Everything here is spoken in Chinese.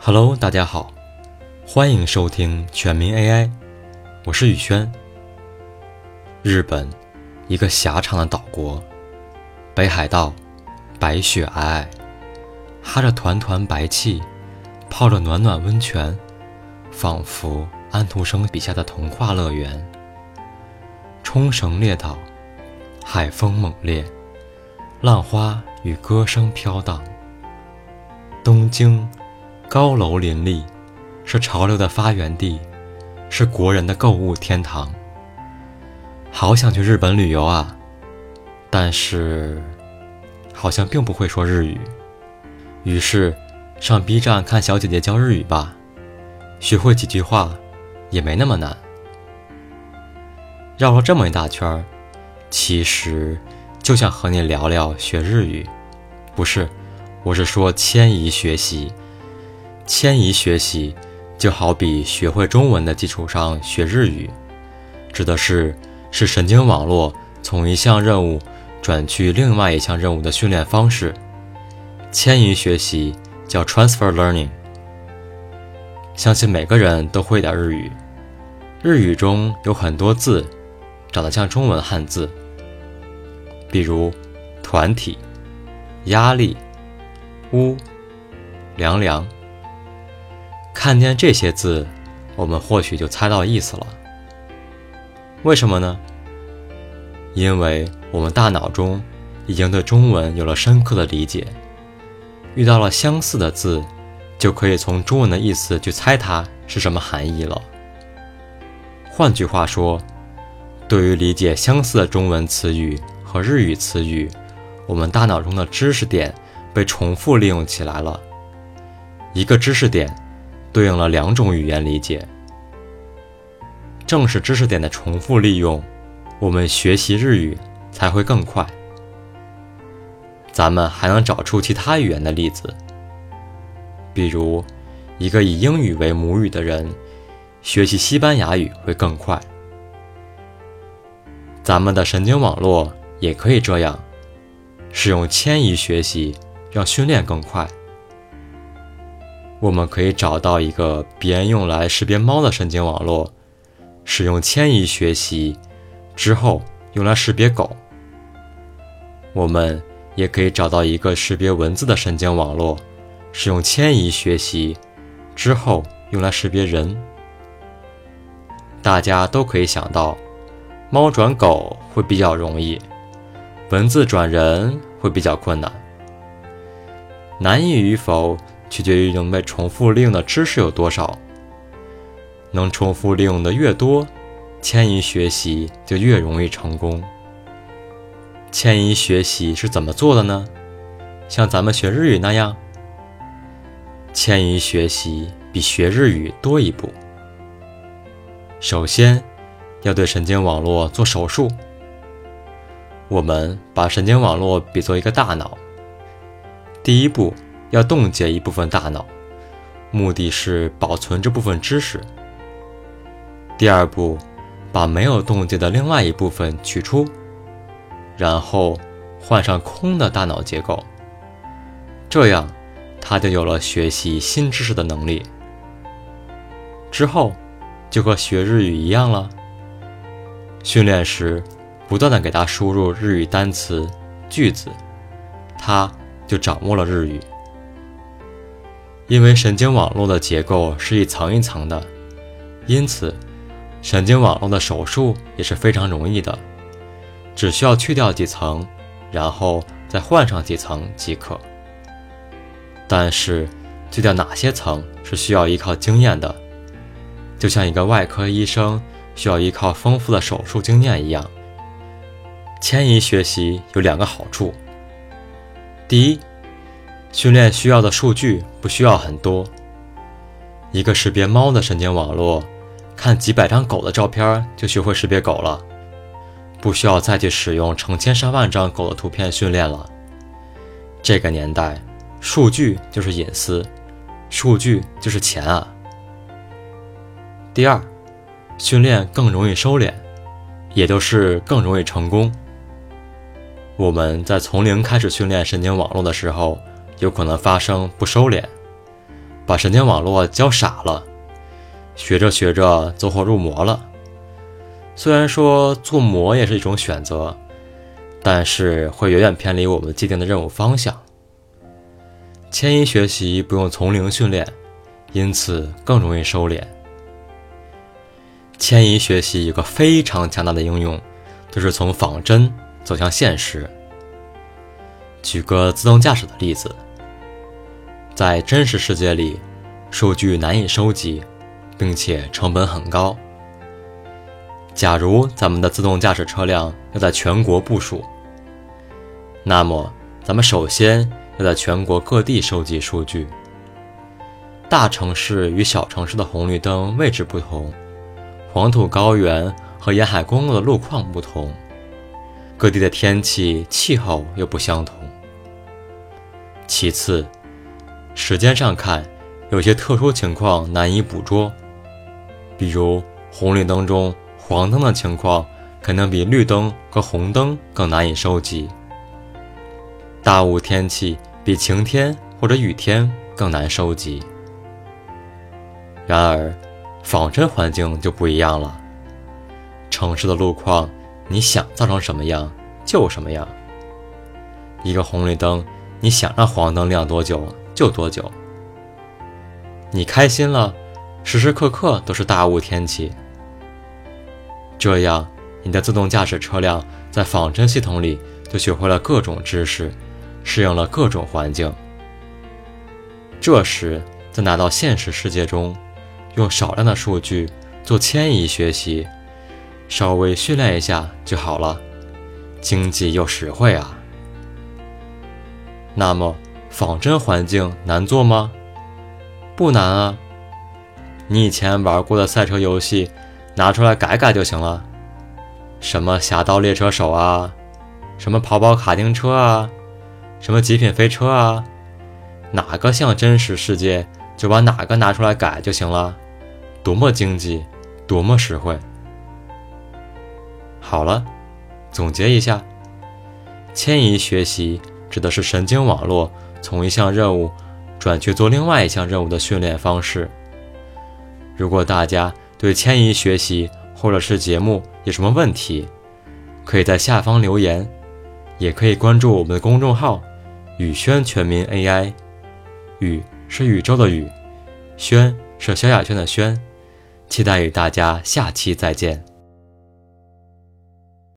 Hello，大家好，欢迎收听全民 AI，我是宇轩。日本，一个狭长的岛国，北海道，白雪皑皑，哈着团团白气，泡着暖暖温泉，仿佛安徒生笔下的童话乐园。冲绳列岛，海风猛烈，浪花与歌声飘荡。东京。高楼林立，是潮流的发源地，是国人的购物天堂。好想去日本旅游啊！但是，好像并不会说日语。于是，上 B 站看小姐姐教日语吧，学会几句话，也没那么难。绕了这么一大圈儿，其实就想和你聊聊学日语。不是，我是说迁移学习。迁移学习，就好比学会中文的基础上学日语，指的是是神经网络从一项任务转去另外一项任务的训练方式。迁移学习叫 transfer learning。相信每个人都会点日语，日语中有很多字长得像中文汉字，比如团体、压力、屋、凉凉。看见这些字，我们或许就猜到意思了。为什么呢？因为我们大脑中已经对中文有了深刻的理解，遇到了相似的字，就可以从中文的意思去猜它是什么含义了。换句话说，对于理解相似的中文词语和日语词语，我们大脑中的知识点被重复利用起来了。一个知识点。对应了两种语言理解。正是知识点的重复利用，我们学习日语才会更快。咱们还能找出其他语言的例子，比如，一个以英语为母语的人，学习西班牙语会更快。咱们的神经网络也可以这样，使用迁移学习，让训练更快。我们可以找到一个别人用来识别猫的神经网络，使用迁移学习之后用来识别狗。我们也可以找到一个识别文字的神经网络，使用迁移学习之后用来识别人。大家都可以想到，猫转狗会比较容易，文字转人会比较困难。难易与否？取决于能被重复利用的知识有多少。能重复利用的越多，迁移学习就越容易成功。迁移学习是怎么做的呢？像咱们学日语那样，迁移学习比学日语多一步。首先，要对神经网络做手术。我们把神经网络比作一个大脑，第一步。要冻结一部分大脑，目的是保存这部分知识。第二步，把没有冻结的另外一部分取出，然后换上空的大脑结构，这样他就有了学习新知识的能力。之后就和学日语一样了，训练时不断的给他输入日语单词、句子，他就掌握了日语。因为神经网络的结构是一层一层的，因此神经网络的手术也是非常容易的，只需要去掉几层，然后再换上几层即可。但是去掉哪些层是需要依靠经验的，就像一个外科医生需要依靠丰富的手术经验一样。迁移学习有两个好处，第一。训练需要的数据不需要很多，一个识别猫的神经网络，看几百张狗的照片就学会识别狗了，不需要再去使用成千上万张狗的图片训练了。这个年代，数据就是隐私，数据就是钱啊。第二，训练更容易收敛，也就是更容易成功。我们在从零开始训练神经网络的时候。有可能发生不收敛，把神经网络教傻了，学着学着走火入魔了。虽然说做魔也是一种选择，但是会远远偏离我们既定的任务方向。迁移学习不用从零训练，因此更容易收敛。迁移学习有个非常强大的应用，就是从仿真走向现实。举个自动驾驶的例子，在真实世界里，数据难以收集，并且成本很高。假如咱们的自动驾驶车辆要在全国部署，那么咱们首先要在全国各地收集数据。大城市与小城市的红绿灯位置不同，黄土高原和沿海公路的路况不同，各地的天气气候又不相同。其次，时间上看，有些特殊情况难以捕捉，比如红绿灯中。黄灯的情况可能比绿灯和红灯更难以收集，大雾天气比晴天或者雨天更难收集。然而，仿真环境就不一样了。城市的路况，你想造成什么样就什么样。一个红绿灯，你想让黄灯亮多久就多久。你开心了，时时刻刻都是大雾天气。这样，你的自动驾驶车辆在仿真系统里就学会了各种知识，适应了各种环境。这时，再拿到现实世界中，用少量的数据做迁移学习，稍微训练一下就好了，经济又实惠啊。那么，仿真环境难做吗？不难啊。你以前玩过的赛车游戏。拿出来改改就行了，什么侠盗猎车手啊，什么跑跑卡丁车啊，什么极品飞车啊，哪个像真实世界就把哪个拿出来改就行了，多么经济，多么实惠。好了，总结一下，迁移学习指的是神经网络从一项任务转去做另外一项任务的训练方式。如果大家，对迁移学习或者是节目有什么问题，可以在下方留言，也可以关注我们的公众号“宇轩全民 AI”。宇是宇宙的宇，轩是萧亚轩的轩。期待与大家下期再见。